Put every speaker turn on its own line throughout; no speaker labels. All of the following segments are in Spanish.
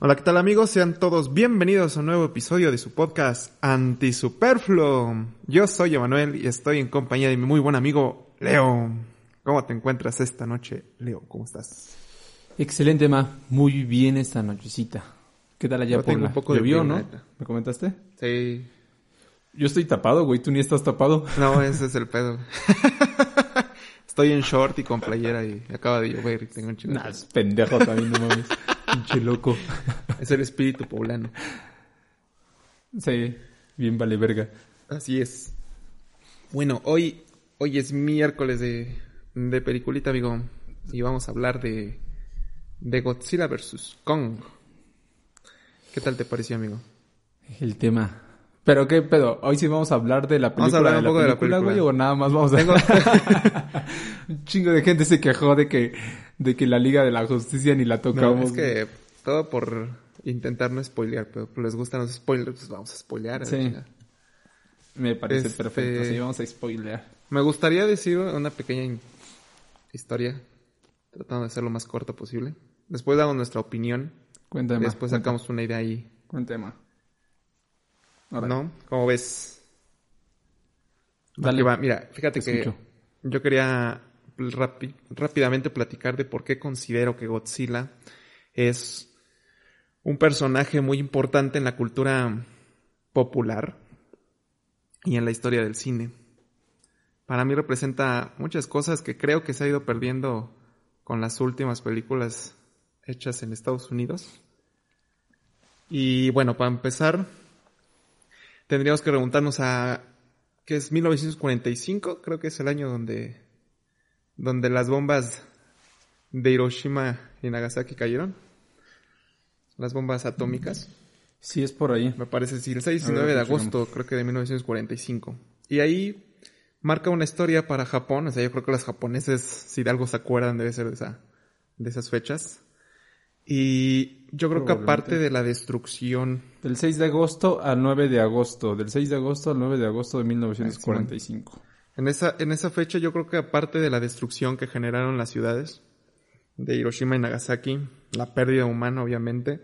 Hola, ¿qué tal amigos? Sean todos bienvenidos a un nuevo episodio de su podcast Antisuperfluo. Yo soy Emanuel y estoy en compañía de mi muy buen amigo Leo. ¿Cómo te encuentras esta noche, Leo? ¿Cómo estás?
Excelente, Ma. Muy bien esta nochecita. ¿Qué tal allá
Yo tengo un poco de
¿Llovió,
frío,
no? ¿Me comentaste?
Sí.
Yo estoy tapado, güey. Tú ni estás tapado.
No, ese es el pedo. Estoy en short y con playera y acaba de llover y tengo un chingo. de
Nah, es pendejo también, no mames. Pinche loco.
Es el espíritu poblano.
Sí, bien vale verga.
Así es. Bueno, hoy, hoy es miércoles de, de peliculita, amigo. Y vamos a hablar de, de Godzilla vs. Kong. ¿Qué tal te pareció, amigo?
El tema. ¿Pero qué pedo? ¿Hoy sí vamos a hablar de la
Vamos a
película,
hablar un poco de la
película, güey?
película.
¿O nada más vamos a...
Tengo-
un chingo de gente se quejó de que, de que la Liga de la Justicia ni la
No,
tocamos.
es que todo por intentar no spoilear, pero pues les gustan los spoilers, pues vamos a spoilear. a
Sí.
chingada.
Me parece
Este-
perfecto. Sí, vamos a spoilear.
Me gustaría decir una pequeña historia, tratando de ser lo más corto posible. Después damos nuestra opinión,
Cuéntame.
después
cuenta-
sacamos una idea ahí
Cuéntame.
¿No? ¿Cómo ves?
Dale.
Va. Mira, fíjate
Te
que
escucho.
yo quería rápidamente platicar de por qué considero que Godzilla es un personaje muy importante en la cultura popular y en la historia del cine. Para mí representa muchas cosas que creo que se ha ido perdiendo con las últimas películas hechas en Estados Unidos. Y bueno, para empezar, tendríamos que remontarnos a que es 1945, creo que es el año donde donde las bombas de Hiroshima y Nagasaki cayeron. Las bombas atómicas.
Sí, es por ahí.
Me parece, sí, el 6 y
A ver,
9 de agosto, creo que de 1945. Y ahí marca una historia para Japón, o sea, yo creo que los japoneses, si de algo se acuerdan, debe ser de, esa, de esas fechas. Y yo creo que aparte de la destrucción
Del 6 de agosto al 9 de agosto. Del 6 de agosto al 9 de agosto de 1945.
En esa, en esa fecha yo creo que aparte de la destrucción que generaron las ciudades de Hiroshima y Nagasaki, la pérdida humana obviamente,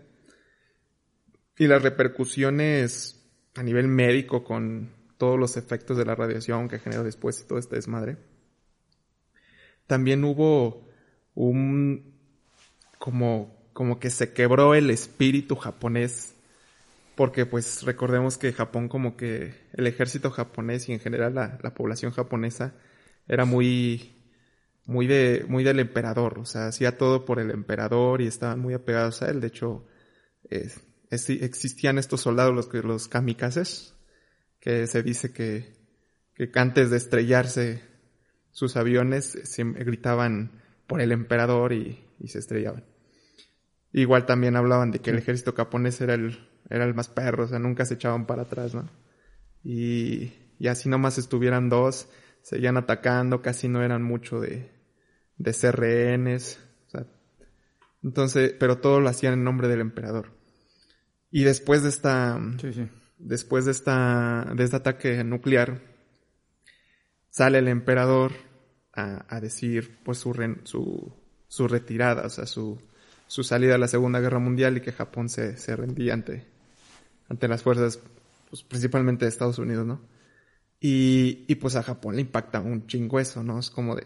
y las repercusiones a nivel médico con todos los efectos de la radiación que generó después y todo este desmadre, también hubo un como, como que se quebró el espíritu japonés porque pues recordemos que Japón como que el ejército japonés y en general la, la población japonesa era muy muy de muy del emperador, o sea, hacía todo por el emperador y estaban muy apegados a él. De hecho, existían estos soldados los los kamikazes que se dice que que antes de estrellarse sus aviones siempre gritaban por el emperador y, y se estrellaban. Igual también hablaban de que el ejército japonés era el, era el más perro, o sea, nunca se echaban para atrás, ¿no? Y, y así nomás estuvieran dos, seguían atacando, casi no eran mucho de, de ser rehenes, o sea, entonces, pero todo lo hacían en nombre del emperador. Y después de esta,
Sí, sí.
después de esta, de este ataque nuclear, sale el emperador a, a decir pues su, ren- su, su retirada, o sea, su, su salida a la Segunda Guerra Mundial y que Japón se, se rendía ante, ante las fuerzas, pues principalmente de Estados Unidos, ¿no? Y, y pues a Japón le impacta un chingo eso, ¿no? Es como de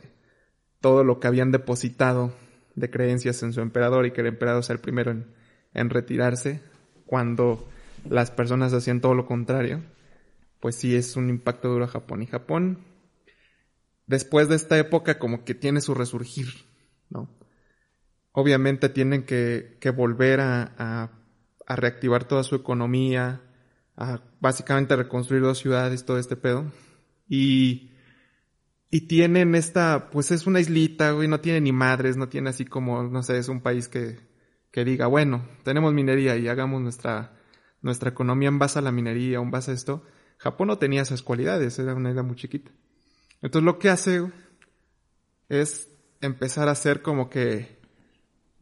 todo lo que habían depositado de creencias en su emperador y que el emperador sea el primero en, en retirarse cuando las personas hacían todo lo contrario, pues sí es un impacto duro a Japón. Y Japón, después de esta época, como que tiene su resurgir, ¿no? Obviamente tienen que, que volver a, a- reactivar toda su economía, a básicamente reconstruir dos ciudades, todo este pedo. Y, y tienen esta, pues es una islita, güey, no tiene ni madres, no tiene así como, no sé, es un país que, que diga, bueno, tenemos minería y hagamos nuestra, nuestra economía en base a la minería, en base a esto. Japón no tenía esas cualidades, era una isla muy chiquita. Entonces lo que hace es empezar a hacer como que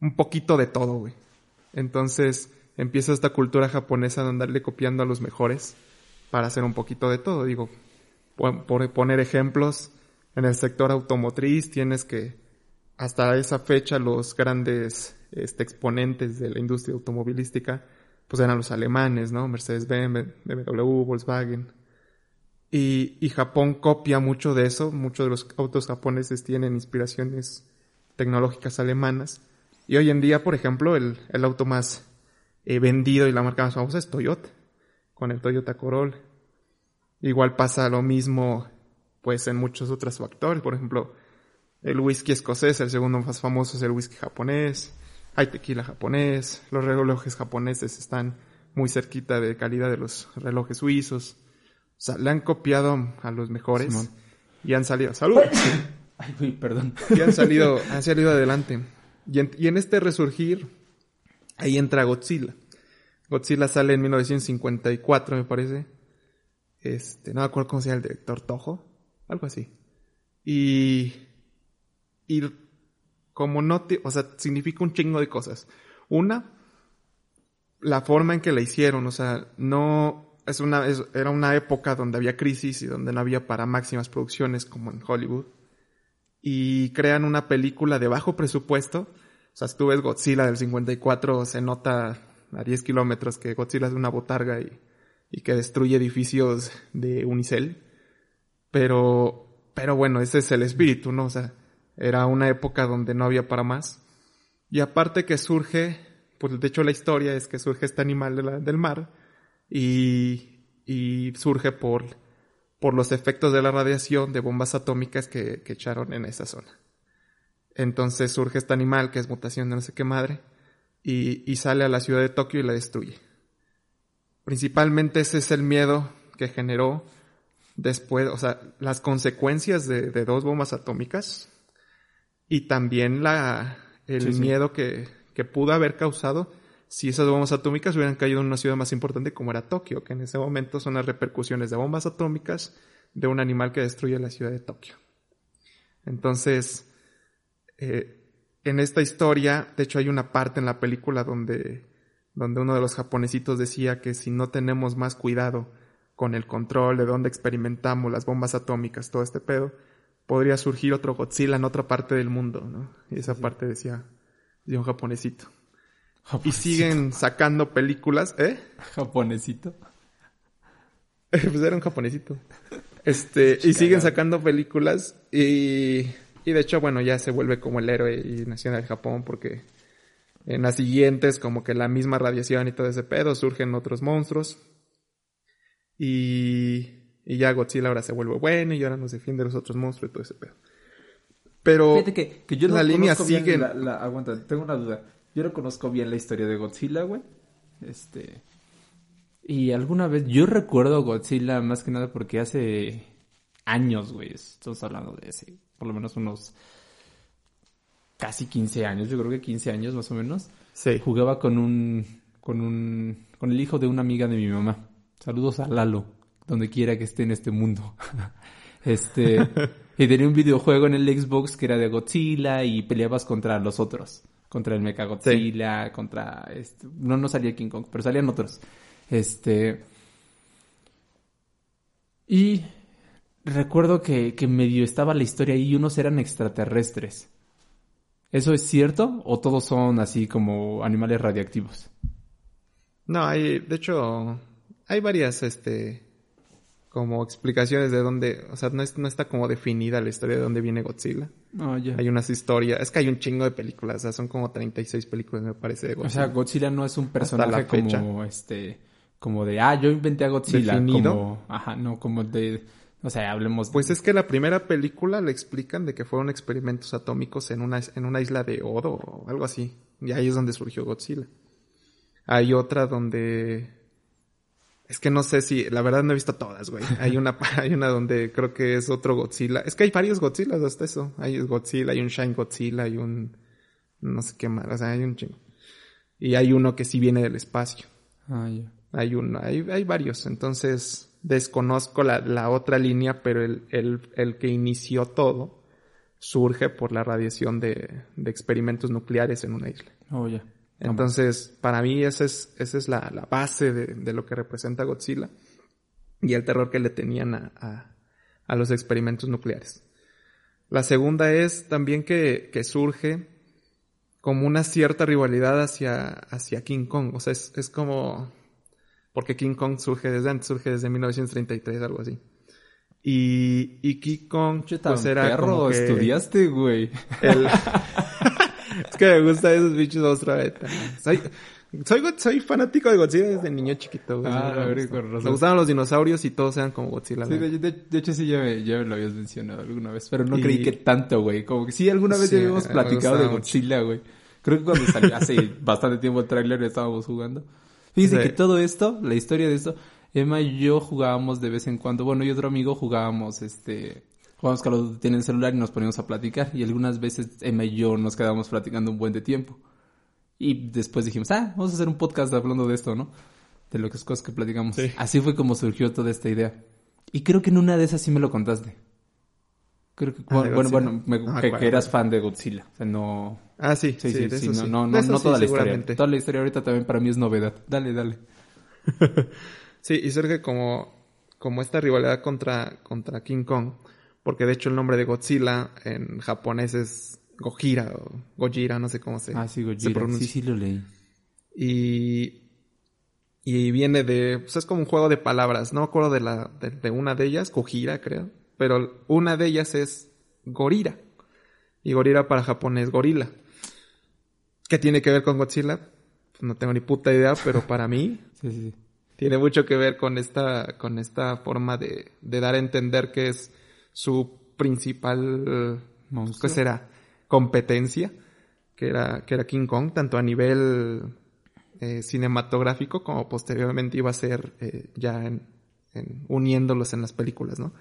un poquito de todo, güey. Entonces empieza esta cultura japonesa de andarle copiando a los mejores para hacer un poquito de todo. Digo, por, poner ejemplos, en el sector automotriz tienes que hasta esa fecha los grandes este, exponentes de la industria automovilística, pues eran los alemanes, ¿no? Mercedes-Benz, BMW, Volkswagen. Y, y, Japón copia mucho de eso. Muchos de los autos japoneses tienen inspiraciones tecnológicas alemanas. Y hoy en día, por ejemplo, el, el auto más eh, vendido y la marca más famosa es Toyota, con el Toyota Corolla. Igual pasa lo mismo, pues, en muchos otros factores. Por ejemplo, el whisky escocés, el segundo más famoso es el whisky japonés. Hay tequila japonés. Los relojes japoneses están muy cerquita de calidad de los relojes suizos. O sea, le han copiado a los mejores y han salido. ¡Salud!
Ay, perdón.
Y han salido, han salido adelante. Y en, este resurgir, ahí entra Godzilla. Godzilla sale en 1954, me parece. Este, no me acuerdo cómo se llama el director Toho, algo así. Y, y como no te, o sea, significa un chingo de cosas. Una, la forma en que la hicieron, o sea, no, es una, era una época donde había crisis y donde no había para máximas producciones como en Hollywood. Y crean una película de bajo presupuesto. O sea, si tú ves Godzilla del 54, se nota a 10 kilómetros que Godzilla es una botarga y, y que destruye edificios de Unicel. Pero, pero bueno, ese es el espíritu, ¿no? O sea, era una época donde no había para más. Y aparte que surge, pues de hecho la historia es que surge este animal del mar y, y surge por, por los efectos de la radiación de bombas atómicas que, que echaron en esa zona. Entonces surge este animal que es mutación de no sé qué madre y, y sale a la ciudad de Tokio y la destruye. Principalmente ese es el miedo que generó después, o sea, las consecuencias de, de dos bombas atómicas y también la, el
Sí, sí.
miedo que, que pudo haber causado si esas bombas atómicas hubieran caído en una ciudad más importante como era Tokio, que en ese momento son las repercusiones de bombas atómicas de un animal que destruye la ciudad de Tokio. Entonces, eh, en esta historia, de hecho hay una parte en la película donde, donde uno de los japonesitos decía que si no tenemos más cuidado con el control de dónde experimentamos las bombas atómicas, todo este pedo, podría surgir otro Godzilla en otra parte del mundo, ¿no? Y esa parte decía, de un japonesito. Y siguen sacando películas, ¿eh?
Japonesito.
pues era un japonesito. Este, y siguen sacando películas y, y de hecho, bueno, ya se vuelve como el héroe y nacional de Japón porque en las siguientes, como que la misma radiación y todo ese pedo, surgen otros monstruos. Y, y ya Godzilla ahora se vuelve bueno y ahora nos defiende de los otros monstruos y todo ese pedo. Pero
Fíjate que, que yo no
la línea sigue.
la- la- aguanta, tengo una duda. Yo no conozco bien la historia de Godzilla, güey. Este. Y alguna vez, yo recuerdo Godzilla más que nada porque hace años, güey. Estamos hablando de ese, por lo menos unos casi 15 años, yo creo que 15 años más o menos.
Sí.
Jugaba con un, con un, con el hijo de una amiga de mi mamá. Saludos a Lalo, donde quiera que esté en este mundo. este, y tenía un videojuego en el Xbox que era de Godzilla y peleabas contra los otros. Contra el Mecha Godzilla, contra este, no, no salía King Kong, pero salían otros. Este, y recuerdo que, que medio estaba la historia ahí y unos eran extraterrestres. ¿Eso es cierto? ¿O todos son así como animales radiactivos?
No, hay, de hecho, hay varias, este, como explicaciones de dónde, o sea, no, es- no está como definida la historia de dónde viene Godzilla.
Ah, ya.
Hay unas historias, es que hay un chingo de películas, o sea, son como 36 películas, me parece, de
O
Godzilla.
sea, Godzilla no es un personaje como este, como de, ah, yo inventé a Godzilla.
Definido.
Como, ajá, no, como de, o sea, hablemos de-
Pues es que la primera película le explican de que fueron experimentos atómicos en una, en una isla de Odo o algo así. Y ahí es donde surgió Godzilla. Hay otra donde... Es que no sé si... La verdad no he visto todas, güey. Hay una, hay una donde creo que es otro Godzilla. Es que hay varios Godzillas hasta eso. Hay Godzilla, hay un Shine Godzilla, hay un... No sé qué más. O sea, hay un chingo. Y hay uno que sí viene del espacio.
Ah, ya.
Hay uno, hay, hay varios. Entonces, desconozco la, la otra línea, pero el, el, el que inició todo surge por la radiación de, de experimentos nucleares en una isla.
Oh, ya.
Entonces, para mí esa es, esa es la, la base de, de lo que representa Godzilla y el terror que le tenían a, a, a los experimentos nucleares. La segunda es también que, que surge como una cierta rivalidad hacia, hacia King Kong. O sea, es, es como... Porque King Kong surge desde antes, surge desde 1933, algo así. Y, y King Kong, pues era
perro,
como que
estudiaste, güey.
el- es que me gustan esos bichos otra vez. Soy, soy, soy fanático de Godzilla desde niño chiquito. güey.
Ah,
Me
a ver,
gusta.
con razón.
Me gustaban los dinosaurios y todos eran como Godzilla.
Sí, de, de- de hecho sí ya me, ya me lo habías mencionado alguna vez, pero no
Y-
creí que tanto, güey. Como que sí, alguna vez
Sí,
ya habíamos
me
platicado de
mucho.
Godzilla, güey. Creo que cuando salió hace bastante tiempo el tráiler estábamos jugando. Fíjense
Sí.
que todo esto, la historia de esto, Emma y yo jugábamos de vez en cuando, bueno, y otro amigo jugábamos, este, jugábamos Call of Duty en el celular y nos poníamos a platicar. Y algunas veces Emma y yo nos quedábamos platicando un buen de tiempo. Y después dijimos, ah, vamos a hacer un podcast hablando de esto, ¿no? De lo que es cosas que platicamos.
Sí.
Así fue como surgió toda esta idea. Y creo que en una de esas sí me lo contaste. Creo que,
Ah,
bueno, bueno, me-
No me
que, que eras fan de Godzilla. O sea, no...
Ah, sí,
Sí,
sí,
sí,
de
sí,
eso
no,
sí.
no,
De
no,
eso
no
sí,
toda la historia. Toda la historia ahorita también para mí es novedad. Dale, dale.
Sí, y surge como, como esta rivalidad contra, contra King Kong. Porque de hecho el nombre de Godzilla en japonés es Gojira o Gojira, no sé cómo se,
Ah, sí,
se
Gojira. Sí,
pronuncia.
sí lo leí.
Y, y viene de, pues es como un juego de palabras. No me acuerdo de la, de, de una de ellas, Gojira creo. Pero una de ellas es Gorira. Y Gorira para japonés gorila. ¿Qué tiene que ver con Godzilla? Pues no tengo ni puta idea, pero para mí
Sí, sí, sí.
tiene mucho que ver con esta, con esta forma de, de dar a entender que es su principal. ¿qué será? Competencia, que era, que era King Kong, tanto a nivel eh, cinematográfico como posteriormente iba a ser eh, ya en, en- uniéndolos en las películas, ¿no?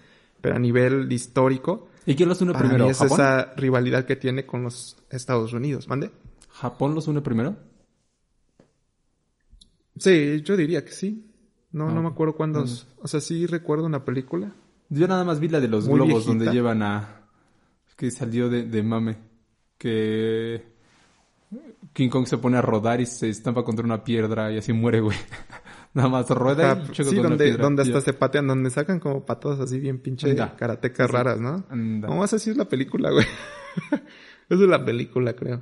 Pero a nivel histórico,
¿Y quién los une
para
primero?
mí es
¿Japón?
esa rivalidad que tiene con los Estados Unidos, ¿mande?
¿Japón los une primero?
Sí, yo diría que sí. No,
Ah,
no me
ok.
acuerdo cuándo. O sea, sí recuerdo una película.
Yo nada más vi la de los
Muy
globos
viejita.
donde llevan a... Que salió de, de mame. Que... King Kong se pone a rodar y se estampa contra una piedra y así muere, güey. nada más rueda
Ajá,
y choca
sí,
con
donde,
piedra.
donde hasta se patean, donde sacan como patadas así bien pinche
Anda.
karatecas raras, ¿no?
Anda.
No, esa sí es la película, güey. Esa es la película, creo.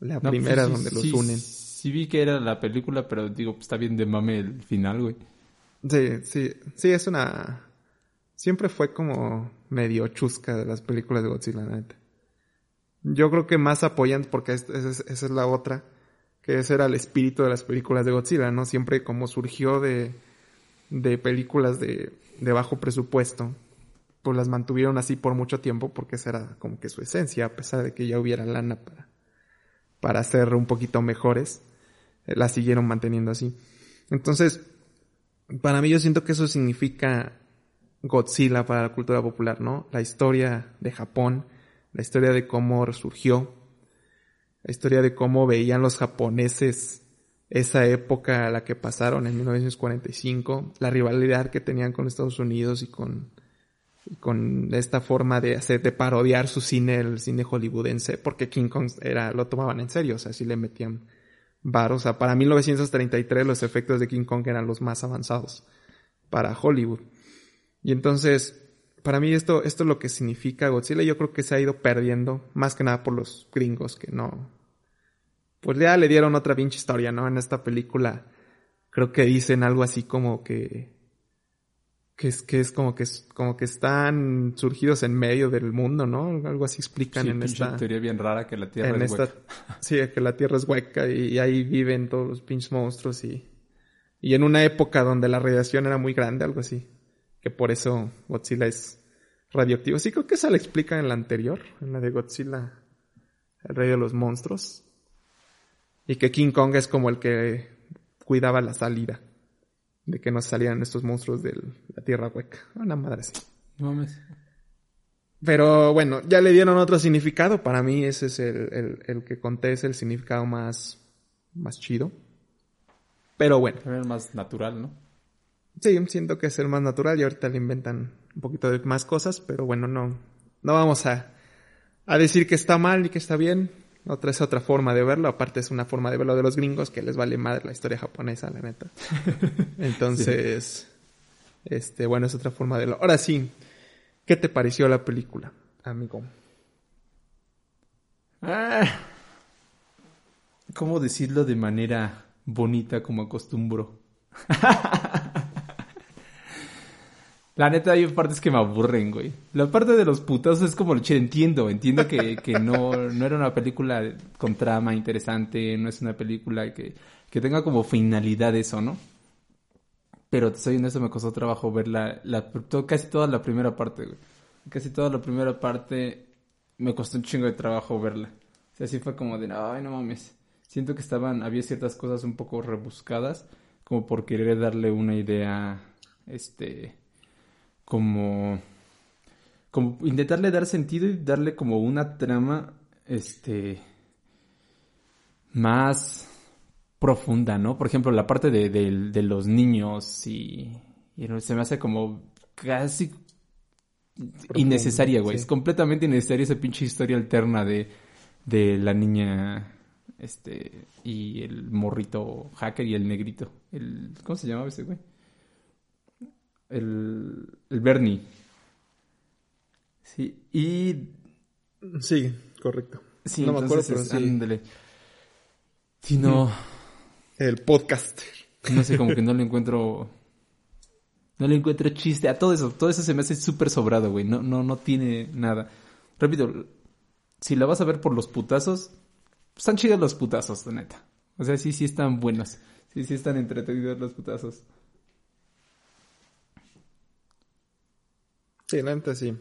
La
No,
primera
sí,
donde los unen.
Sí vi que era la película, pero digo, pues está bien de mame el final, güey.
Sí, sí, sí, es una... Siempre fue como medio chusca de las películas de Godzilla, la neta. Yo creo que más apoyan, porque es- es- esa es la otra, que ese era el espíritu de las películas de Godzilla, ¿no? Siempre como surgió de, de películas de, de bajo presupuesto, pues las mantuvieron así por mucho tiempo porque esa era como que su esencia, a pesar de que ya hubiera lana para, para ser un poquito mejores, eh, las siguieron manteniendo así. Entonces, para mí yo siento que eso significa Godzilla para la cultura popular, ¿no? La historia de Japón, la historia de cómo resurgió, la historia de cómo veían los japoneses esa época a la que pasaron en 1945, la rivalidad que tenían con Estados Unidos y con, con esta forma de hacer, de parodiar su cine, el cine hollywoodense, porque King Kong era, lo tomaban en serio, o sea, sí le metían varo. O sea, para 1933 los efectos de King Kong eran los más avanzados para Hollywood. Y entonces, para mí esto, esto es lo que significa Godzilla. Yo creo que se ha ido perdiendo, más que nada por los gringos que no. Pues ya le dieron otra pinche historia, ¿no? En esta película creo que dicen algo así como que que es que es como que es como que están surgidos en medio del mundo, ¿no? Algo así explican
Sí,
en esta
teoría bien rara que la Tierra
en
es
esta
hueca.
sí que la tierra es hueca y, y ahí viven todos los pinches monstruos y y en una época donde la radiación era muy grande algo así que por eso Godzilla es radioactivo sí creo que esa la explican en la anterior en la de Godzilla el rey de los monstruos y que King Kong es como el que cuidaba la salida de que no salieran estos monstruos de la tierra hueca una madre así
No mames.
pero bueno, ya le dieron otro significado. Para mí ese es el, el, el que conté, es el significado más, más chido. Pero bueno,
Era más natural, ¿no?
Sí, siento que es el más natural y ahorita le inventan un poquito de más cosas, pero bueno, no, no vamos a, a decir que está mal y que está bien. Otra es otra forma de verlo, aparte es una forma de verlo de los gringos que les vale madre la historia japonesa, la neta. Entonces, este, bueno, es otra forma de verlo. Ahora sí, ¿qué te pareció la película, amigo?
Ah, ¿Cómo decirlo de manera bonita como acostumbro? La neta, hay partes que me aburren, güey. La parte de los putazos es como, entiendo, entiendo que, que no, no era una película con trama interesante, no es una película que, que tenga como finalidad eso, ¿no? Pero te soy honesto, me costó trabajo ver la, casi toda la primera parte, güey. Casi toda la primera parte me costó un chingo de trabajo verla. O sea, así fue como de, ay, no mames. Siento que estaban, había ciertas cosas un poco rebuscadas, como por querer darle una idea, este, como, como intentarle dar sentido y darle como una trama, este, más profunda, ¿no? Por ejemplo, la parte de, de, los niños y, y, se me hace como casi innecesaria, güey. Es completamente innecesaria esa pinche historia alterna de, de la niña este y el morrito hacker y el negrito. El, ¿Cómo se llamaba ese güey? El, el Bernie. Sí, y...
Sí, correcto.
Sí, no me acuerdo, pero sí. Si no...
El podcaster.
No sé, como que no le encuentro... No le encuentro chiste a todo eso. Todo eso se me hace súper sobrado, güey. No, no, no tiene nada. Repito, si la vas a ver por los putazos, están chidos los putazos, de neta. O sea, sí, sí están buenos. Sí, sí están entretenidos los putazos.
Sí, la neta sí.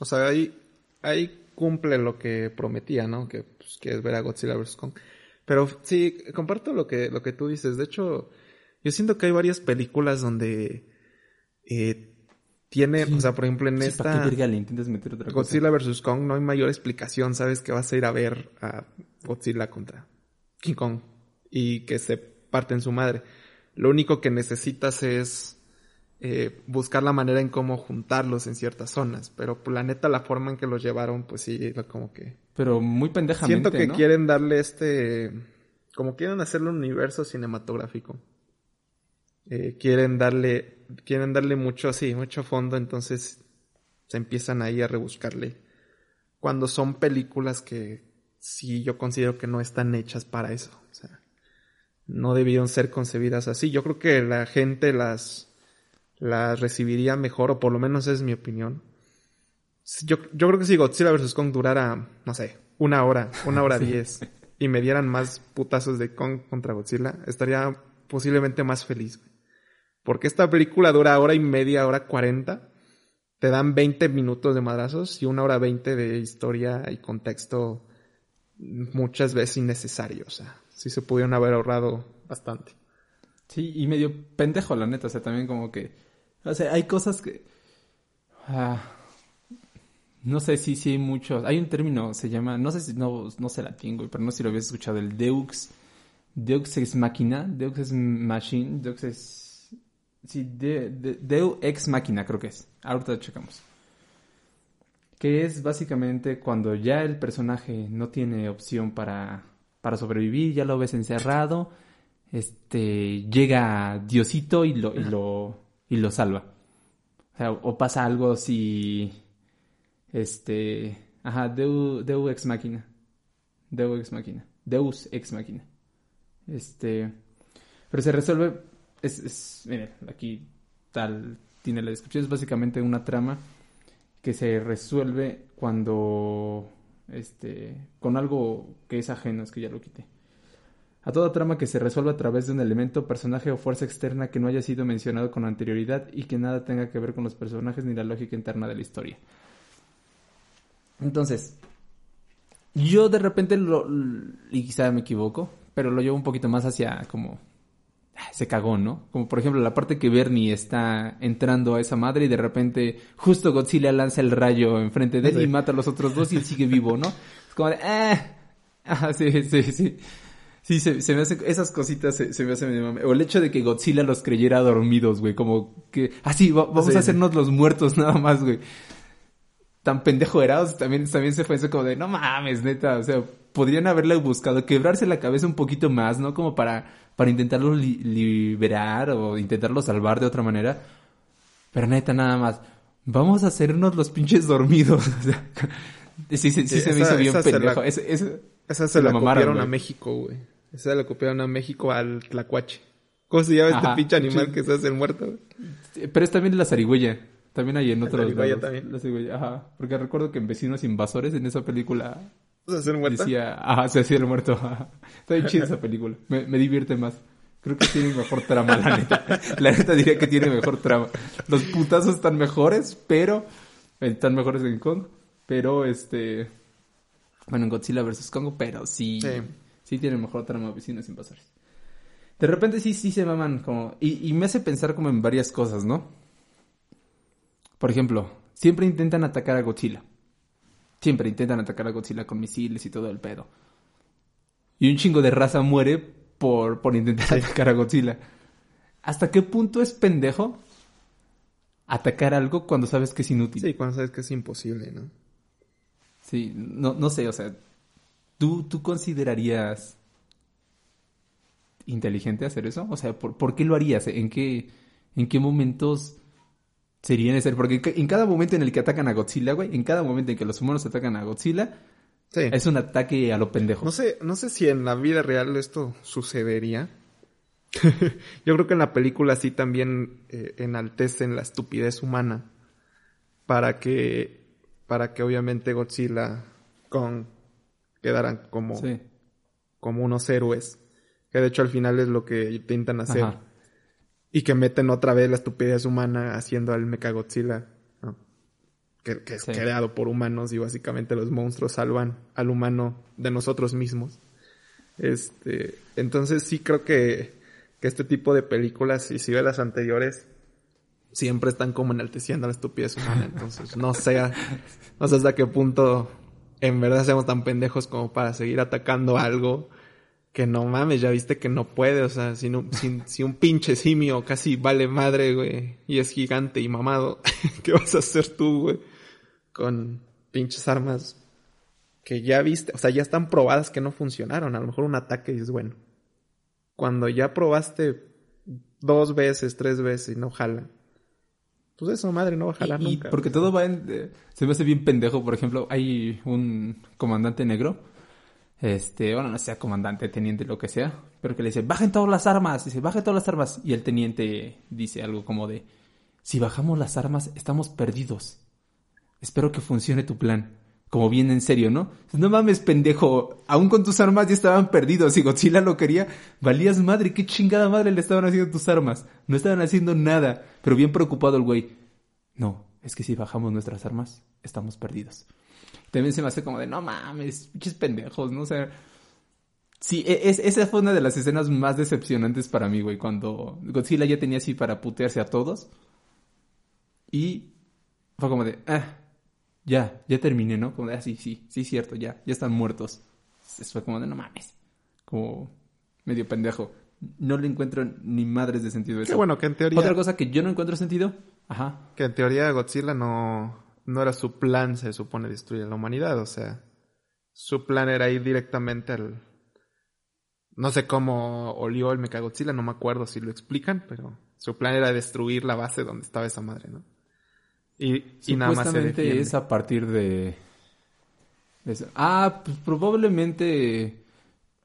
O sea, ahí, ahí cumple lo que prometía, ¿no? Que, pues, que es ver a Godzilla vs. Kong. Pero sí, comparto lo que, lo que tú dices. De hecho, yo siento que hay varias películas donde eh, tiene, o sea, por ejemplo, en esta Godzilla vs. Kong no hay mayor explicación, sabes que vas a ir a ver a Godzilla contra King Kong y que se parte en su madre. Lo único que necesitas es eh, buscar la manera en cómo juntarlos en ciertas zonas, pero la neta la forma en que los llevaron, pues sí, como que...
Pero muy pendejamente,
Siento que quieren darle este... Como quieren hacerle un universo cinematográfico. Eh, quieren darle quieren darle mucho así, mucho fondo, entonces se empiezan ahí a rebuscarle. Cuando son películas que sí yo considero que no están hechas para eso. O sea, no debieron ser concebidas así. Yo creo que la gente las, las recibiría mejor, o por lo menos es mi opinión. Yo, yo creo que si Godzilla vs. Kong durara, no sé, una hora, una hora diez, y me dieran más putazos de Kong contra Godzilla, estaría posiblemente más feliz. Porque esta película dura hora y media, hora cuarenta. Te dan 20 minutos de madrazos y una hora veinte de historia y contexto muchas veces innecesario. O sea, sí se pudieron haber ahorrado bastante.
Sí, y medio pendejo, la neta. O sea, también como que. O sea, hay cosas que. Ah, no sé si sí, hay muchos. Hay un término, se llama. No sé si no, no sé latín, pero no sé si lo habías escuchado. El Deux. Deux es máquina. Deux es machine. Deux es Sí, de, de, Ex Máquina creo que es. Ahorita checamos. Que es básicamente cuando ya el personaje no tiene opción para, para sobrevivir, ya lo ves encerrado, este, llega Diosito y lo, y lo, y lo salva. O, sea, o pasa algo así, este, ajá, Deus, Deus Ex Máquina. Deus Ex Máquina. Deus Ex Máquina. Este, pero se resuelve es, es miren, aquí tal tiene la descripción, es básicamente una trama que se resuelve cuando este con algo que es ajeno, es que ya lo quité. A toda trama que se resuelva a través de un elemento, personaje o fuerza externa que no haya sido mencionado con anterioridad y que nada tenga que ver con los personajes ni la lógica interna de la historia. Entonces, yo de repente lo, y quizá me equivoco, pero lo llevo un poquito más hacia como se cagó, ¿no? Como por ejemplo la parte que Bernie está entrando a esa madre y de repente justo Godzilla lanza el rayo enfrente de él y mata a los otros dos y él sigue vivo, ¿no? Es como de, eh. Ajá, sí, sí, sí. Sí, se, me hacen, esas cositas se, me hacen O el hecho de que Godzilla los creyera dormidos, güey, como que, ah, sí, vamos a hacernos los muertos nada más, güey. Tan pendejo era, también, también se fue eso como de, no mames, neta, o sea, podrían haberle buscado quebrarse la cabeza un poquito más, ¿no? Como para para intentarlo liberar o intentarlo salvar de otra manera. Pero neta, nada más. Vamos a hacernos los pinches dormidos. sí, sí, sí, se me hizo bien pendejo.
esa se la, la a México, güey. Esa le copiaron a México al tlacuache. ¿Cómo se llama este pinche animal que se hace el muerto?
Pero es también la zarigüeya. También hay en otros
zarigüeya
lados.
también.
La zarigüeya, ajá. Porque recuerdo que en Vecinos Invasores, en esa película,
¿Se hace el muerto?
decía... Ajá, se hacía el muerto. ajá. Está bien chida esa película. Me, me divierte más. Creo que tiene mejor trama, la neta. La neta diría que tiene mejor trama. Los putazos están mejores, pero... Están mejores en Kong. Pero, este... Bueno, en Godzilla vs. Kong, pero sí...
Sí.
Sí tiene mejor trama Vecinos Invasores. De repente sí, sí se maman como... Y, y me hace pensar como en varias cosas, ¿no? Por ejemplo, siempre intentan atacar a Godzilla. Siempre intentan atacar a Godzilla con misiles y todo el pedo. Y un chingo de raza muere por, por intentar atacar a Godzilla. ¿Hasta qué punto es pendejo atacar algo cuando sabes que es inútil?
Sí, cuando sabes que es imposible, ¿no?
Sí, no, no sé, o sea, ¿tú, ¿tú considerarías inteligente hacer eso? O sea, ¿por, por qué lo harías? ¿En qué, ¿En qué momentos sería necesario? Porque en ca- en cada momento en el que atacan a Godzilla, güey, en cada momento en que los humanos atacan a Godzilla,
Sí.
es un ataque a lo pendejo.
No sé, no sé si en la vida real esto sucedería. Yo creo que en la película sí también eh, enaltecen la estupidez humana para que, para que obviamente Godzilla con quedaran como,
Sí.
como unos héroes. Que de hecho al final es lo que intentan hacer.
Ajá.
Y que meten otra vez la estupidez humana haciendo al Mechagodzilla, ¿no? que, que es
Sí.
creado por humanos y básicamente los monstruos salvan al humano de nosotros mismos. Este, entonces sí creo que, que este tipo de películas, y si ve las anteriores, siempre están como enalteciendo la estupidez humana. Entonces no sé, no sé hasta qué punto en verdad seamos tan pendejos como para seguir atacando algo que no mames, ya viste que no puede, o sea, si, no- si, un pinche simio casi vale madre, güey, y es gigante y mamado, ¿qué vas a hacer tú, güey? Con pinches armas que ya viste, o sea, ya están probadas que no funcionaron, a lo mejor un ataque es bueno. Cuando ya probaste dos veces, tres veces y no jala, pues eso, madre, no va a jalar
Y- y
nunca.
porque todo va en... eh, se me hace bien pendejo. Por ejemplo, hay un comandante negro. Este, bueno, no sea comandante, teniente, lo que sea. Pero que le dice, bajen todas las armas. Dice, bajen todas las armas. Y el teniente dice algo como de, si bajamos las armas, estamos perdidos. Espero que funcione tu plan. Como bien en serio, ¿no? No mames, pendejo. Aún con tus armas ya estaban perdidos. Si Godzilla lo quería, valías madre. ¿Qué chingada madre le estaban haciendo tus armas? No estaban haciendo nada. Pero bien preocupado el güey. No, es que si bajamos nuestras armas, estamos perdidos. También se me hace como de, no mames, pinches pendejos, ¿no? O sea, sí, e- es, esa fue una de las escenas más decepcionantes para mí, güey, cuando Godzilla ya tenía así para putearse a todos. Y fue como de, ah, ya, ya terminé, ¿no? Como de, ah, sí, sí, sí, cierto, ya, ya están muertos. Entonces fue como de, no mames, como medio pendejo. No le encuentro ni madres de sentido a
Qué
eso.
bueno que en teoría...
Otra cosa que yo no encuentro sentido, ajá,
Que en teoría Godzilla no, no era su plan, se supone, destruir a la humanidad. O sea, su plan era ir directamente al... No sé cómo olió el Mechagodzilla, no me acuerdo si lo explican, pero su plan era destruir la base donde estaba esa madre, ¿no? Y, y nada más se
es a partir de... de eso. Ah, pues probablemente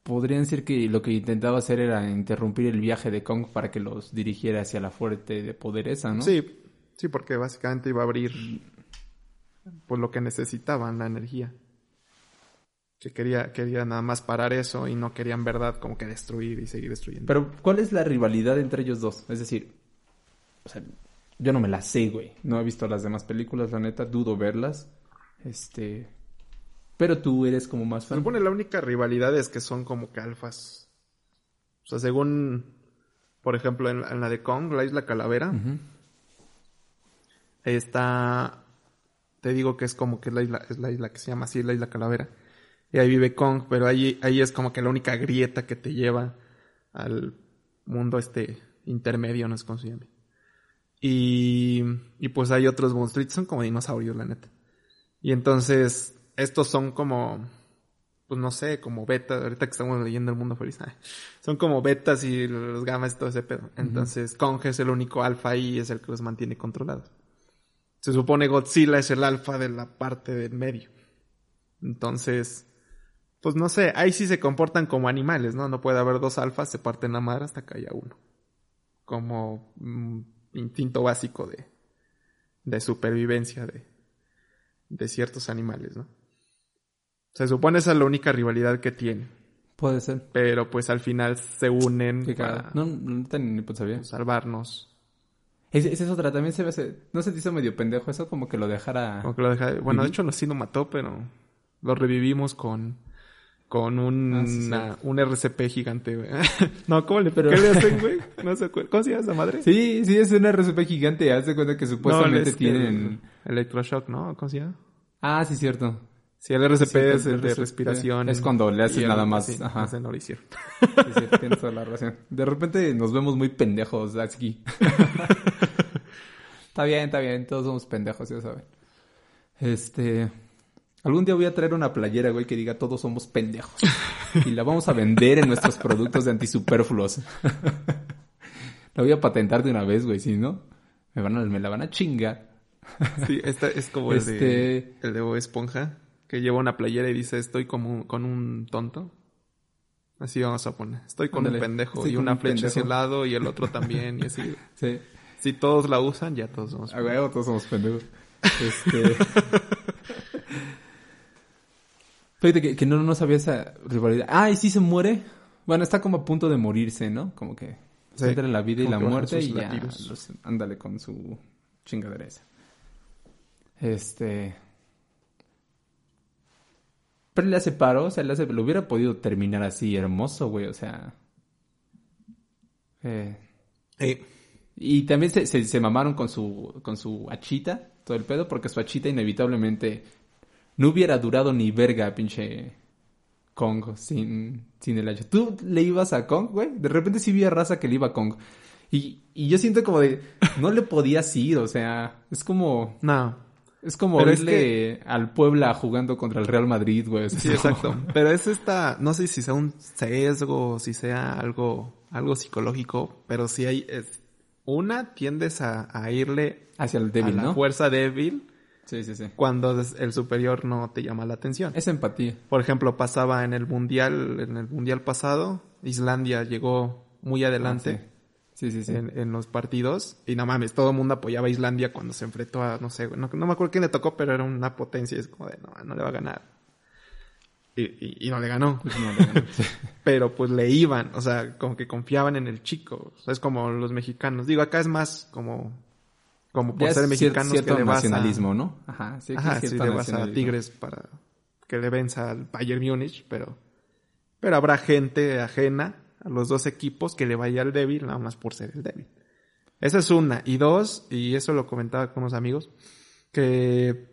podrían decir que lo que intentaba hacer era interrumpir el viaje de Kong para que los dirigiera hacia la fuerte de poder esa, ¿no?
Sí, sí, porque básicamente iba a abrir pues lo que necesitaban, la energía. Que quería, quería nada más parar eso y no querían verdad como que destruir y seguir destruyendo.
Pero, ¿cuál es la rivalidad entre ellos dos? Es decir, o sea, yo no me la sé, güey. No he visto las demás películas, la neta, dudo verlas. Este... Pero tú eres como más
Se
fan.
supone la única rivalidad es que son como que alfas. O sea, según, por ejemplo, en, la- en la de Kong, la isla Calavera, ahí está, te digo que es como que es la isla, es la isla que se llama así, la isla Calavera. Y ahí vive Kong, pero ahí, ahí es como que la única grieta que te lleva al mundo este intermedio, no sé cómo se llama. Y, y pues hay otros monstruitos, son como dinosaurios, la neta. Y entonces, estos son como, pues no sé, como betas, ahorita que estamos leyendo el mundo feliz, ah, son como betas y los gamas y todo ese pedo. Entonces, Kong es el único alfa ahí y es el que los mantiene controlados. Se supone Godzilla es el alfa de la parte del medio. Entonces, Pues no sé, ahí sí se comportan como animales, ¿no? No puede haber dos alfas, se parten la madre hasta que haya uno. Como un instinto básico de, de supervivencia de, de ciertos animales, ¿no? Se supone esa es la única rivalidad que tienen.
Puede ser.
Pero pues al final se unen para.
No, no te ni pues sabía.
salvarnos.
Es, es otra, también se ve, se- no se te hizo medio pendejo eso, como que lo dejara...
Como que lo deja- Bueno, de hecho no sí lo mató, pero lo revivimos con con un,
Ah, sí,
una- un RCP gigante, güey. no, ¿cómo le,
Pero-
¿qué le hacen, güey? No sé, ¿cómo se llama esa madre?
Sí, sí, es una RCP gigante, haz de cuenta que supuestamente
es que
tienen...
el Electroshock, ¿no? ¿Cómo se llama?
Ah, sí, cierto.
Sí, el RCP
Sí,
es
el
el de
RCP.
respiración.
Es cuando le haces nada más,
sí,
ajá.
no lo hicieron.
Tienes toda la razón. De repente nos vemos muy pendejos aquí. está bien, está bien, todos somos pendejos, ya saben. Este... Algún día voy a traer una playera, güey, que diga todos somos pendejos. Y la vamos a vender en nuestros productos de antisuperfluos. la voy a patentar de una vez, güey, si no, me, van a, me la van a chingar.
Sí, esta es como el, de,
Este-
el de Bob Esponja, que lleva una playera y dice, estoy como un- con un tonto. Así vamos a poner. Estoy con
Ándale,
un pendejo y una
un
flecha hacia un lado y el otro también y así.
Sí.
Si todos la usan, ya todos somos.
A huevo, todos somos pendejos. Este... Fíjate que, que no, no sabía esa rivalidad. Ah, y sí se muere. Bueno, está como a punto de morirse, ¿no? Como que
Sí,
entre la vida y
como
la muerte y ya los- ándale con su chingadera esa. Este... Pero le hace paro, o sea, le hace... Lo hubiera podido terminar así, hermoso, güey, o sea... Eh,
Eh,
y también se, se, se mamaron con su, con su hachita, todo el pedo, porque su hachita inevitablemente no hubiera durado ni verga, pinche Kong, sin, sin el hacha. ¿Tú le ibas a Kong, güey? De repente sí vi a raza que le iba a Kong. Y, y yo siento como de, no le podías ir, o sea, es como,
no.
es como
Pero es
al Puebla jugando contra el Real Madrid, güey.
Sí,
como-
exacto. Pero es esta, no sé si sea un sesgo, si sea algo, algo psicológico, pero sí hay, es, una tiendes a, a irle
Hacia el débil,
a la
¿no?
fuerza débil
Sí, sí, sí.
cuando el superior no te llama la atención.
Es empatía.
Por ejemplo, pasaba en el mundial, en el mundial pasado, Islandia llegó muy adelante
Ah, Sí, sí, sí.
en, en los partidos y no mames, todo el mundo apoyaba a Islandia cuando se enfrentó a, no sé, no, no me acuerdo quién le tocó, pero era una potencia y es como de, no, no le va a ganar. Y, y- y no le ganó.
Pues no.
Pero pues le iban, o sea, como que confiaban en el chico. O sea, es como los mexicanos. Digo, acá es más como, como por
Ya
ser mexicanos
cierto
que le vas a-
nacionalismo, ¿no? Ajá, sí,
Ajá, le vas a. Tigres para que le venza al Bayern Múnich, pero, pero habrá gente ajena a los dos equipos que le vaya al débil, nada más por ser el débil. Esa es una. Y dos, y eso lo comentaba con unos amigos, que,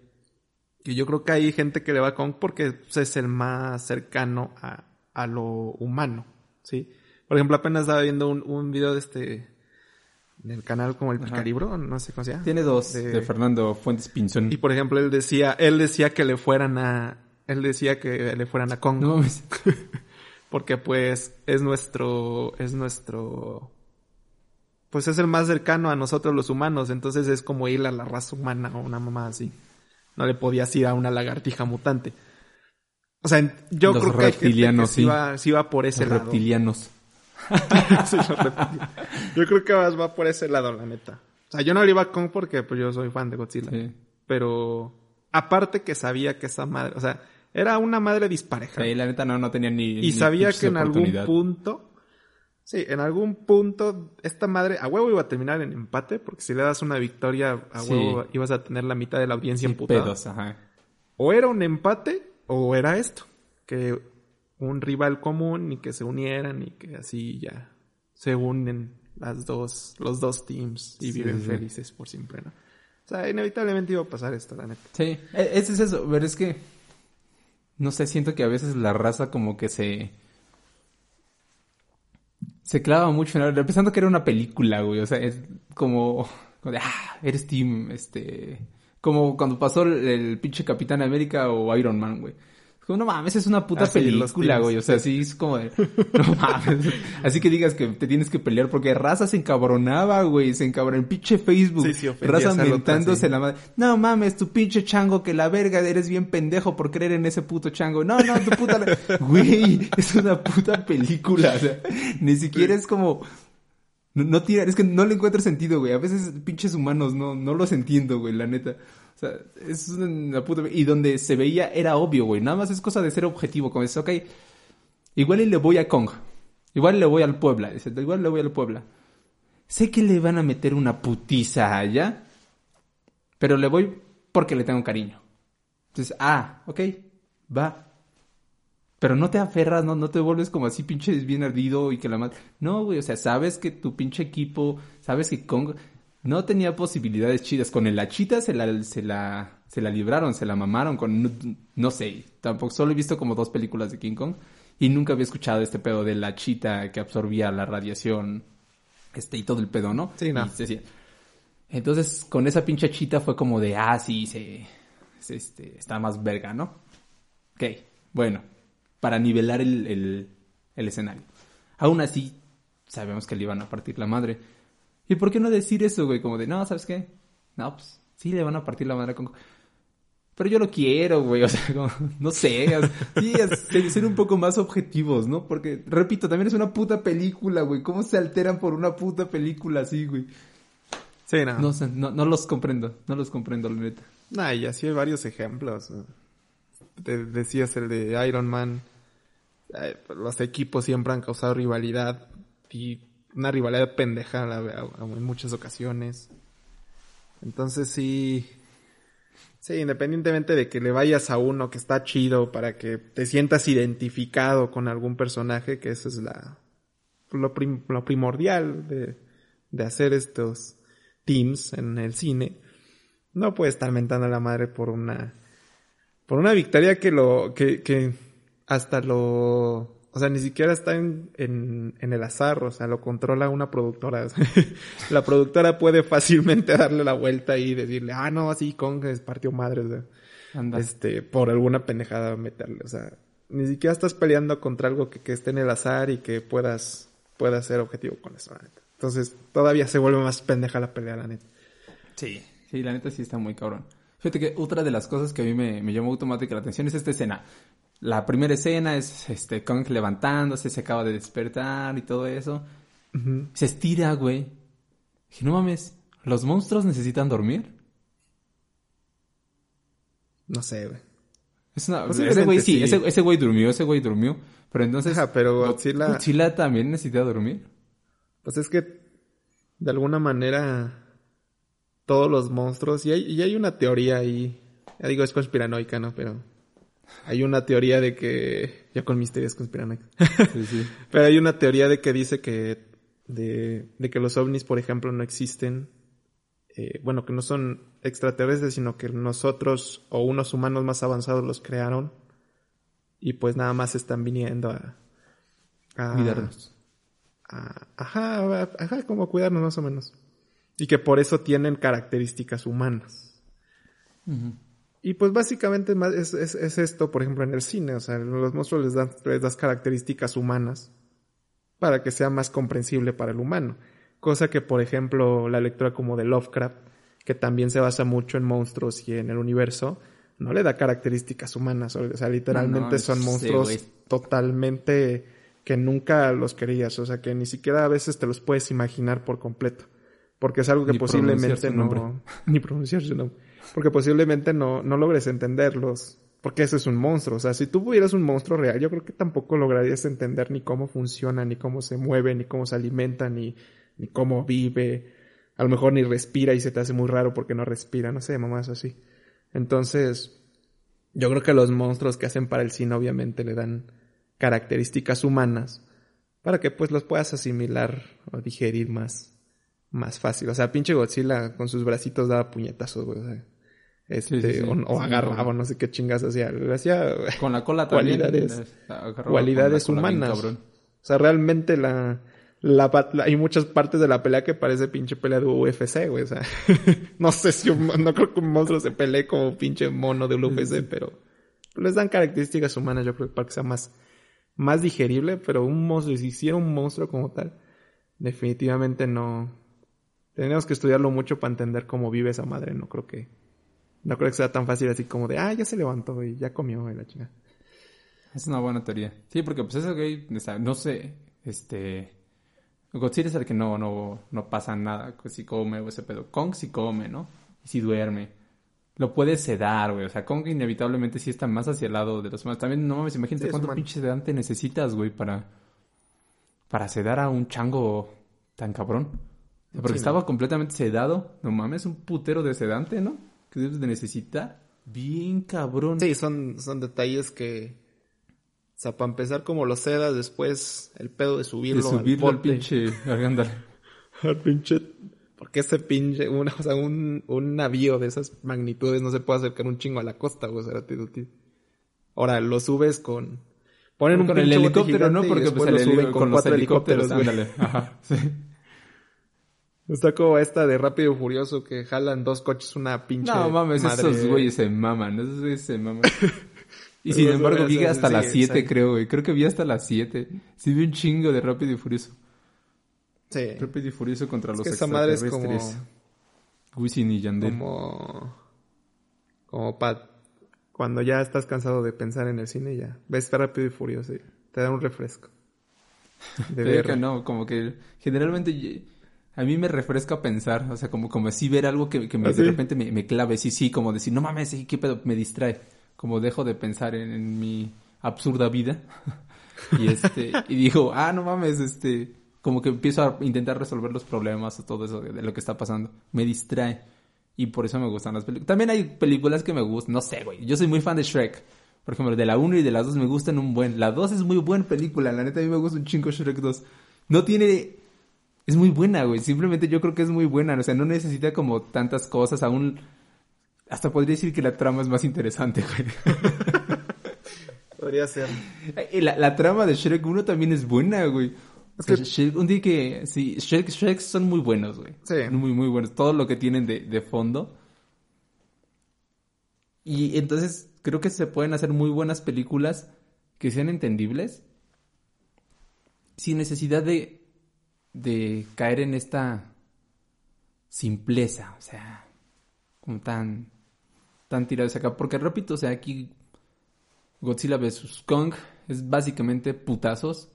que yo creo que hay gente que le va con porque pues, es el más cercano a, a lo humano, ¿sí? Por ejemplo, apenas estaba viendo un, un video de este, del canal como el. Picaribro, no sé cómo se llama.
Tiene dos,
De-
de, Fernando Fuentes Pinzón.
Y por ejemplo, él decía, él decía que le fueran a, él decía que le fueran a Kong.
No.
Porque pues es nuestro, es nuestro, pues es el más cercano a nosotros los humanos. Entonces es como ir a la raza humana o una mamá así. No le podías ir a una lagartija mutante. O sea, yo
Los
creo que que sí
sí
va por ese
Los
lado.
reptilianos.
Sí. Yo creo que más va por ese lado, la neta. O sea, yo no le iba a Kong porque pues yo soy fan de Godzilla.
Sí.
Pero aparte que sabía que esa madre, o sea, era una madre dispareja.
Sí, la neta no, no tenía ni.
y
ni
sabía que en algún punto, sí, en algún punto, esta madre a huevo iba a terminar en empate, porque si le das una victoria a
Sí.
huevo ibas a tener la mitad de la audiencia
Sí,
emputada.
pedos, ajá.
O era un empate, o era esto, que un rival común y que se unieran y que así ya se unen las dos, los dos teams y
Sí,
viven
sí,
felices por siempre, ¿no? O sea, inevitablemente iba a pasar esto, la neta.
Sí, e- ese es eso, pero es que no sé, siento que a veces la raza como que se se clava mucho en pensando que era una película, güey, o sea, es como, como de, ah, eres team, este, como cuando pasó el, el pinche Capitán América o Iron Man, güey. No mames, es una puta
Ah,
película, güey. O sea, sí es como de, no mames. Así que digas que te tienes que pelear porque raza se encabronaba, güey. Se encabronaba en pinche Facebook.
Sí, sí,
raza mentándose
sí.
la madre. No mames, tu pinche chango que la verga, eres bien pendejo por creer en ese puto chango. No, no, tu puta... Güey, es una puta película. O sea, ni siquiera es como... No, no tira, es que no le encuentro sentido, güey. A veces pinches humanos no, no los entiendo, güey, la neta. O sea, es una puta... Y donde se veía era obvio, güey. Nada más es cosa de ser objetivo. Como dices, ok, igual le voy a Kong. Igual le voy al Puebla. Dice, igual le voy al Puebla. Sé que le van a meter una putiza allá. Pero le voy porque le tengo cariño. Entonces, ah, ok, va. Pero no te aferras, no, no te vuelves como así pinche bien ardido y que la madre... No, güey, o sea, sabes que tu pinche equipo, sabes que Kong no tenía posibilidades chidas. Con el Achita se la, se la, se la libraron, se la mamaron con... No, no sé, tampoco, solo he visto como dos películas de King Kong y nunca había escuchado este pedo de la chita que absorbía la radiación este y todo el pedo, ¿no?
Sí, no.
Se Entonces, con esa pinche chita fue como de, ah, sí, se, se, este, está más verga, ¿no? Ok, bueno, para nivelar el, el, el escenario. Aún así, sabemos que le iban a partir la madre. ¿Y por qué no decir eso, güey? Como de, no, ¿sabes qué? No, pues, sí le van a partir la madre con... Pero yo lo quiero, güey, o sea, como, no sé, o sea, sí, es- ser- un poco más objetivos, ¿no? Porque, repito, también es una puta película, güey. ¿Cómo se alteran por una puta película así, güey?
Sí, no.
No no, no los comprendo, no los comprendo, la neta.
Nah, y así hay varios ejemplos. Te decías el de Iron Man. Eh, los equipos siempre han causado rivalidad y una rivalidad pendeja en muchas ocasiones. Entonces sí, sí, independientemente de que le vayas a uno que está chido para que te sientas identificado con algún personaje, que eso es la lo, lo primordial de, de hacer estos teams en el cine no puede estar mentando a la madre por una por una victoria que lo que, que hasta lo o sea ni siquiera está en, en, en el azar o sea lo controla una productora la productora puede fácilmente darle la vuelta y decirle ah no así Kong es partió madre o sea,
Anda.
este por alguna pendejada meterle o sea ni siquiera estás peleando contra algo que, que esté en el azar y que puedas puedas ser objetivo con eso la neta. entonces todavía se vuelve más pendeja la pelea la neta
Sí. Sí, la neta sí está muy cabrón. Fíjate que otra de las cosas que a mí me, me llamó automática la atención es esta escena. La primera escena es este Kong levantándose, se acaba de despertar y todo eso. Se estira, güey. Dije, no mames, ¿los monstruos necesitan dormir?
no sé güey
Es una...
Posiblemente
Ese güey sí,
sí.
ese, ese güey durmió, ese güey durmió. Pero entonces...
Ajá, pero Godzilla-
Godzilla también necesita dormir.
Pues es que de alguna manera todos los monstruos, y hay, y hay una teoría ahí, ya digo es conspiranoica, ¿no? Pero hay una teoría de que, ya con misterios
Sí, sí.
pero hay una teoría de que dice que, de, de que los ovnis, por ejemplo, no existen, eh, bueno, que no son extraterrestres, sino que nosotros o unos humanos más avanzados los crearon y pues nada más están viniendo a... a
Cuidarnos.
a- ajá, a- ajá, como cuidarnos más o menos. Y que por eso tienen características humanas.
Ujú.
Y pues básicamente es, es, es esto, por ejemplo, en el cine. O sea, los monstruos les dan, les das características humanas para que sea más comprensible para el humano. Cosa que, por ejemplo, la lectura como de Lovecraft, que también se basa mucho en monstruos y en el universo, no le da características humanas. O sea, literalmente
no,
son monstruos totalmente que nunca los querías. O sea, que ni siquiera a veces te los puedes imaginar por completo. Porque es algo que
Ni
posiblemente no...
nombre.
Ni pronunciar su nombre. Porque posiblemente no, no logres entenderlos. Porque ese es un monstruo. O sea, si tú tuvieras un monstruo real, yo creo que tampoco lograrías entender ni cómo funciona, ni cómo se mueve, ni cómo se alimenta, ni, ni cómo vive. A lo mejor ni respira y se te hace muy raro porque no respira. No sé, mamás así. Entonces, yo creo que los monstruos que hacen para el cine obviamente le dan características humanas para que pues los puedas asimilar o digerir más, más fácil. O sea, pinche Godzilla con sus bracitos daba puñetazos, güey. o sea, este,
Sí, sí, sí.
O, agarraba, no sé qué chingas hacía. Hacía
Con la cola también.
Cualidades- cualidades
bien
humanas. O sea, realmente la, la, hay muchas partes de la pelea que parece pinche pelea de UFC, güey. O sea, no sé si un, no creo que un monstruo se pelee como pinche mono del UFC, pero, les dan características humanas, yo creo, para que sea más, más digerible, pero un monstruo, si hiciera un monstruo como tal, definitivamente no. Tenemos que estudiarlo mucho para entender cómo vive esa madre, no creo que, no creo que sea tan fácil así como de, ah, ya se levantó y ya comió y la chingada.
Es una buena teoría. Sí, porque pues eso güey, no sé, este... Godzilla es el que no, no, no pasa nada pues, si come o ese pedo. Kong sí come, ¿no? Y si duerme. Lo puede sedar, güey. O sea, Kong inevitablemente sí está más hacia el lado de los humanos. También, no mames, imagínate
Sí,
cuánto pinche sedante necesitas, güey, para... Para sedar a un chango tan cabrón. Porque
Sí,
estaba
no.
completamente sedado. No mames, un putero de sedante, ¿no? Que debes de necesitar. Bien cabrón.
Sí, son, son detalles que. O sea, para empezar, como lo sedas, después el pedo de subirlo,
de subirlo al
bote,
pinche...
Al pinche. Porque ese pinche. Una, o sea, un, un navío de esas magnitudes no se puede acercar un chingo a la costa, güey. O sea, tío, tío. Ahora, lo subes con. Ponen un
con el helicóptero, ¿no? Porque pues el
suben
con, los
cuatro
helicópteros,
güey.
ándale. Ajá, sí.
Está como esta de Rápido y Furioso que jalan dos coches una pinche.
No mames,
madre.
esos güeyes se maman, esos güeyes se maman. Y sin
Pero
embargo, vi hasta
sí,
las 7,
exacto.
creo, güey. Creo que vi hasta las 7. Sí vi un chingo de Rápido y Furioso.
Sí.
Rápido y Furioso contra
Es
los
que esa madre es como.
Wisin y Yandel.
Como. Como pa. Cuando ya estás cansado de pensar en el cine, ya. Ves Rápido y Furioso y te da un refresco. De ver.
que no, como que generalmente a mí me refresca pensar, o sea, como, como así ver algo que, que me, de repente me, me clave, sí, sí, como decir, no mames, qué pedo, me distrae, como dejo de pensar en, en mi absurda vida y este, y digo, ah, no mames, este, como que empiezo a intentar resolver los problemas o todo eso de, de lo que está pasando, me distrae y por eso me gustan las películas. También hay películas que me gustan, no sé, güey, yo soy muy fan de Shrek. Por ejemplo, de la 1 y de la 2 me gustan un buen. La 2 es muy buena película, la neta a mí me gusta un chingo Shrek 2. No tiene... Es muy buena, güey. Simplemente yo creo que es muy buena. O sea, no necesita como tantas cosas. Aún... Hasta podría decir que la trama es más interesante, güey.
Podría ser.
La, la trama de Shrek 1 también es buena, güey. O sea,
que-
Shrek- un día que... Sí, Shrek, Shrek son muy buenos, güey.
Sí.
Muy, muy buenos. Todo lo que tienen de, de fondo. Y entonces creo que se pueden hacer muy buenas películas que sean entendibles. Sin necesidad de, de caer en esta simpleza. O sea, como tan, tan tirados acá. Porque repito, o sea, aquí Godzilla vs. Kong es básicamente putazos.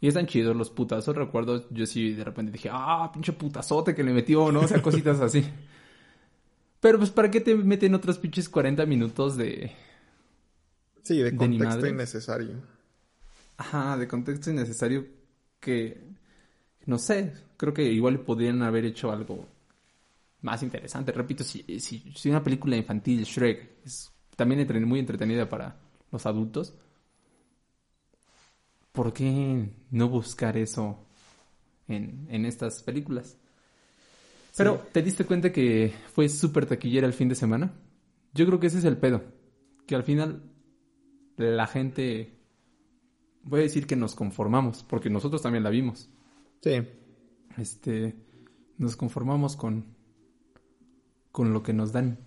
Y están chidos los putazos. Recuerdo, yo sí de repente dije, ah, pinche putazote que le metió, ¿no? O sea, cositas así. Pero pues, ¿para qué te meten otros pinches 40 minutos de...
Sí, de contexto innecesario.
Ajá, de contexto innecesario que... No sé, creo que igual podrían haber hecho algo más interesante. Repito, si, si, si una película infantil, Shrek, es también entre- muy entretenida para los adultos, ¿por qué no buscar eso en, en estas películas? Pero, ¿te diste cuenta que fue súper taquillera el fin de semana? Yo creo que ese es el pedo. Que al final la gente... Voy a decir que nos conformamos, porque nosotros también la vimos.
Sí.
Este... Nos conformamos con... Con lo que nos dan.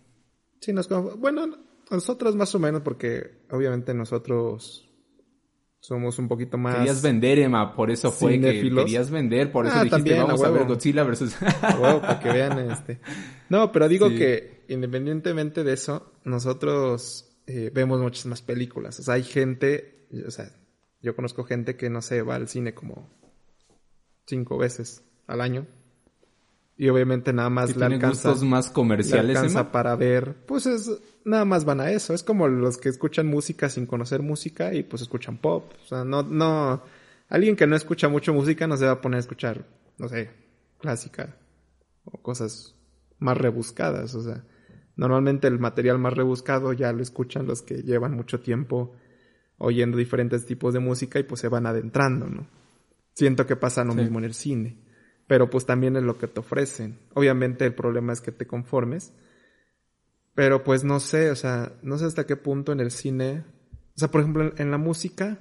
Sí, nos Bueno, nosotros más o menos, porque obviamente nosotros somos un poquito más.
Querías vender, Emma, por eso fue que
cinéfilos.
querías vender, por eso
Ah,
dijiste
también,
vamos a ver. Godzilla versus...
Huevo, para que vean este. No, pero digo
Sí.
que independientemente de eso, nosotros eh, vemos muchas más películas. O sea, hay gente, o sea, yo conozco gente que no sé, va al cine como cinco veces al año. Y obviamente nada más le alcanza,
gustos más
le alcanza para ver. Pues es, nada más van a eso. Es como los que escuchan música sin conocer música y pues escuchan pop. O sea, no, no, alguien que no escucha mucho música no se va a poner a escuchar, no sé, clásica o cosas más rebuscadas. O sea, normalmente el material más rebuscado ya lo escuchan los que llevan mucho tiempo oyendo diferentes tipos de música y pues se van adentrando, ¿no? Siento que pasa lo
Sí.
mismo en el cine. Pero pues también es lo que te ofrecen. Obviamente el problema es que te conformes. Pero pues no sé, o sea, no sé hasta qué punto en el cine. O sea, por ejemplo, en, la música,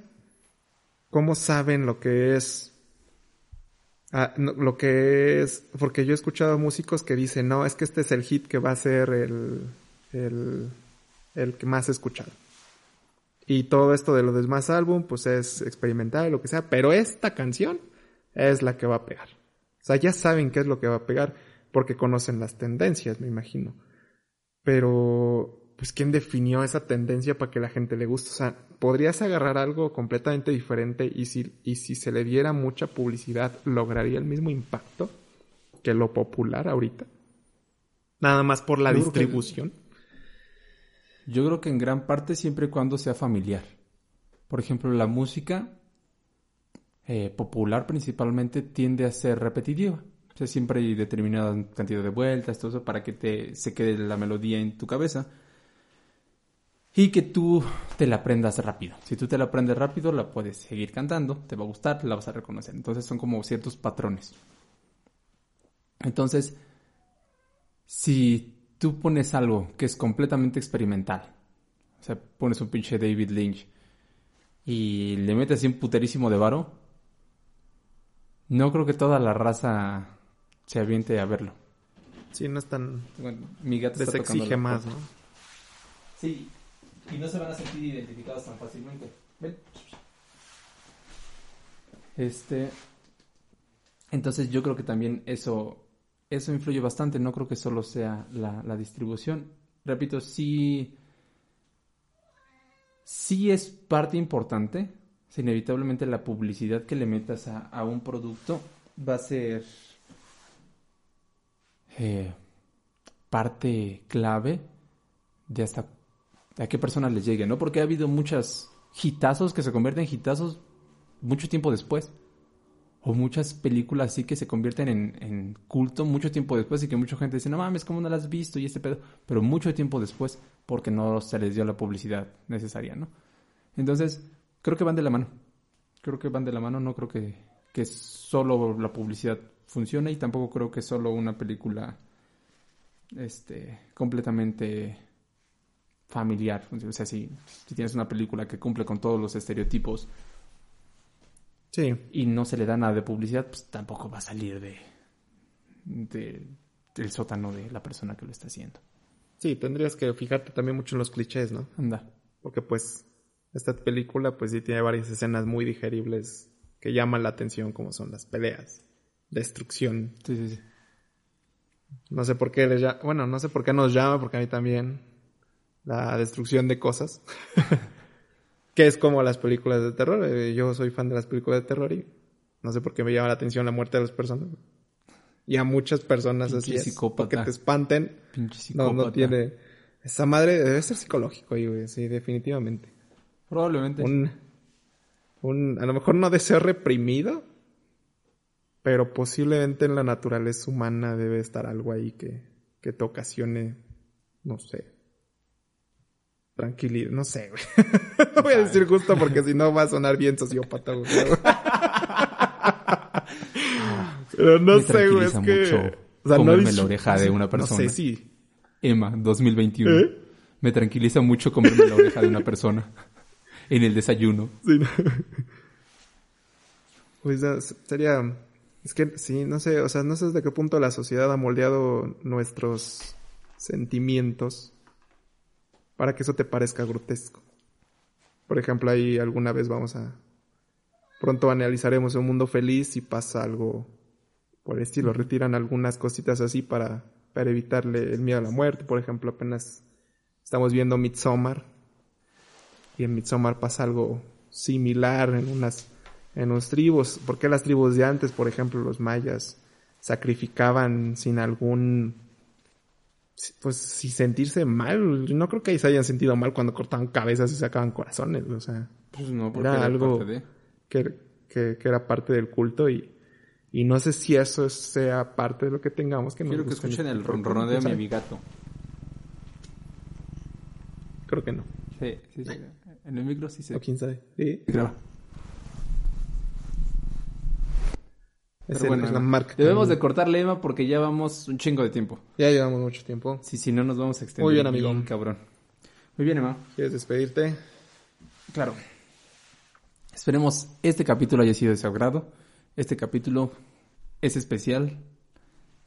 ¿cómo saben lo que es? ah, no, lo que es. Porque yo he escuchado músicos que dicen, no, es que este es el hit que va a ser el. el, el que más he escuchado. Y todo esto de lo demás álbum, pues es experimental lo que sea. Pero esta canción es la que va a pegar. O sea, ya saben qué es lo que va a pegar porque conocen las tendencias, me imagino. Pero, pues, ¿quién definió esa tendencia para que la gente le guste? O sea, podrías agarrar algo completamente diferente y si, y si se le diera mucha publicidad, ¿lograría el mismo impacto que lo popular ahorita? Nada más por la
creo que-
distribución.
Yo creo que en gran parte siempre y cuando sea familiar. Por ejemplo, la música eh, popular principalmente tiende a ser repetitiva. O sea, siempre hay determinada cantidad de vueltas, todo eso, para que te, se quede la melodía en tu cabeza. Y que tú te la aprendas rápido. Si tú te la aprendes rápido, la puedes seguir cantando, te va a gustar, la vas a reconocer. Entonces son como ciertos patrones. Entonces, si tú pones algo que es completamente experimental, o sea, pones un pinche David Lynch y le metes así un puterísimo de varo, no creo que toda la raza se aviente a verlo.
Sí, no es tan...
Bueno, mi gato
Les exige más. ¿no?
Sí, y no se van a sentir identificados tan fácilmente. Ven. Este. Entonces yo creo que también eso, eso influye bastante. No creo que solo sea la, distribución. Repito, sí. Sí es parte importante. Inevitablemente la publicidad que le metas a, a un producto va a ser eh, parte clave de hasta a qué personas les llegue, ¿no? Porque ha habido muchas hitazos que se convierten en hitazos mucho tiempo después. O muchas películas así que se convierten en, en culto mucho tiempo después y que mucha gente dice, no mames, ¿cómo no las has visto? Y este pedo. Pero mucho tiempo después porque no se les dio la publicidad necesaria, ¿no? Entonces, creo que van de la mano. Creo que van de la mano, no creo que, que solo la publicidad funcione y tampoco creo que solo una película este completamente familiar. O sea, si, si tienes una película que cumple con todos los estereotipos
Sí,
y no se le da nada de publicidad, pues tampoco va a salir de, de del sótano de la persona que lo está haciendo.
sí, tendrías que fijarte también mucho en los clichés, ¿no?
Anda.
Porque pues esta película pues sí tiene varias escenas muy digeribles que llaman la atención como son las peleas, destrucción.
Sí, sí, sí.
No sé por qué les llama, bueno, no sé por qué nos llama, porque a mí también la destrucción de cosas. que es como las películas de terror. Eh, Yo soy fan de las películas de terror y no sé por qué me llama la atención la muerte de las personas. Y a muchas personas así
Pinche
es.
psicópata.
Porque te espanten.
Pinche
No,
psicópata.
no tiene... Esa madre debe ser psicológico, ahí, güey. Sí, definitivamente.
Probablemente.
un, un, a lo mejor no deseo reprimido, pero posiblemente en la naturaleza humana debe estar algo ahí que, que te ocasione, no sé, tranquilidad, no sé, güey. no voy a decir justo porque si no va a sonar bien sociópata, güey. Pero no
Me
sé, güey, es
tranquiliza
que...
mucho
O sea, no
comerme la
disfr-
oreja de una
No
persona.
sé si...
Emma, 2021.
¿Eh?
Me tranquiliza mucho comerme la oreja de una persona en el desayuno.
Sí, no. Pues sería... Es que sí, no sé, o sea, no sé hasta qué punto la sociedad ha moldeado nuestros sentimientos para que eso te parezca grotesco. Por ejemplo, ahí alguna vez vamos a... Pronto analizaremos un mundo feliz y pasa algo por el estilo. Retiran algunas cositas así para, para evitarle el miedo a la muerte. Por ejemplo, apenas estamos viendo Midsommar. Y en Midsommar pasa algo similar en unas en los tribus. ¿Por qué las tribus de antes, por ejemplo, los mayas sacrificaban sin algún pues sin sentirse mal? No creo que se hayan sentido mal cuando cortaban cabezas y sacaban corazones, o sea,
Pues no, porque
Era
era
algo-
de-
que, que, que era parte del culto y, y no sé si eso es- sea parte de lo que tengamos que
Quiero que escuchen el ronroneo de
¿quién
mi amigato.
Creo que no.
Sí, sí, sí. En el micro sí se
O quién sabe. Sí.
graba. Pero bueno,
es la marca. que-
debemos de cortarle Emma porque ya vamos un chingo de tiempo.
Ya llevamos mucho tiempo.
Sí, si no nos vamos a extender.
Muy bien, amigo.
cabrón. Muy bien, Emma.
¿Quieres despedirte?
Claro. Esperemos este capítulo haya sido de su agrado. Este capítulo es especial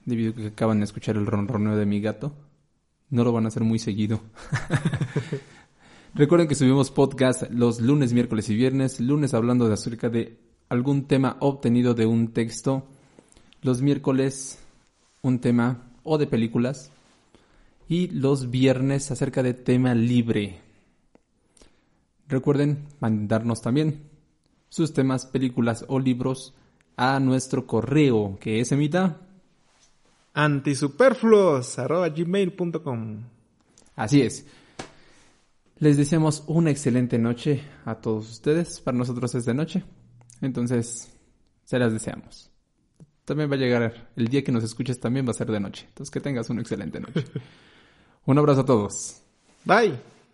debido a que acaban de escuchar el ronroneo de mi gato. No lo van a hacer muy seguido. Recuerden que subimos podcast los lunes, miércoles y viernes. Lunes hablando de acerca de algún tema obtenido de un texto. Los miércoles un tema o de películas. Y los viernes acerca de tema libre. Recuerden mandarnos también sus temas, películas o libros a nuestro correo que es emita
antisuperfluos.gmail.com
Así es. Les deseamos una excelente noche a todos ustedes. Para nosotros es de noche. Entonces, se las deseamos. También va a llegar el día que nos escuches, también va a ser de noche. Entonces, que tengas una excelente noche. Un abrazo a todos.
Bye.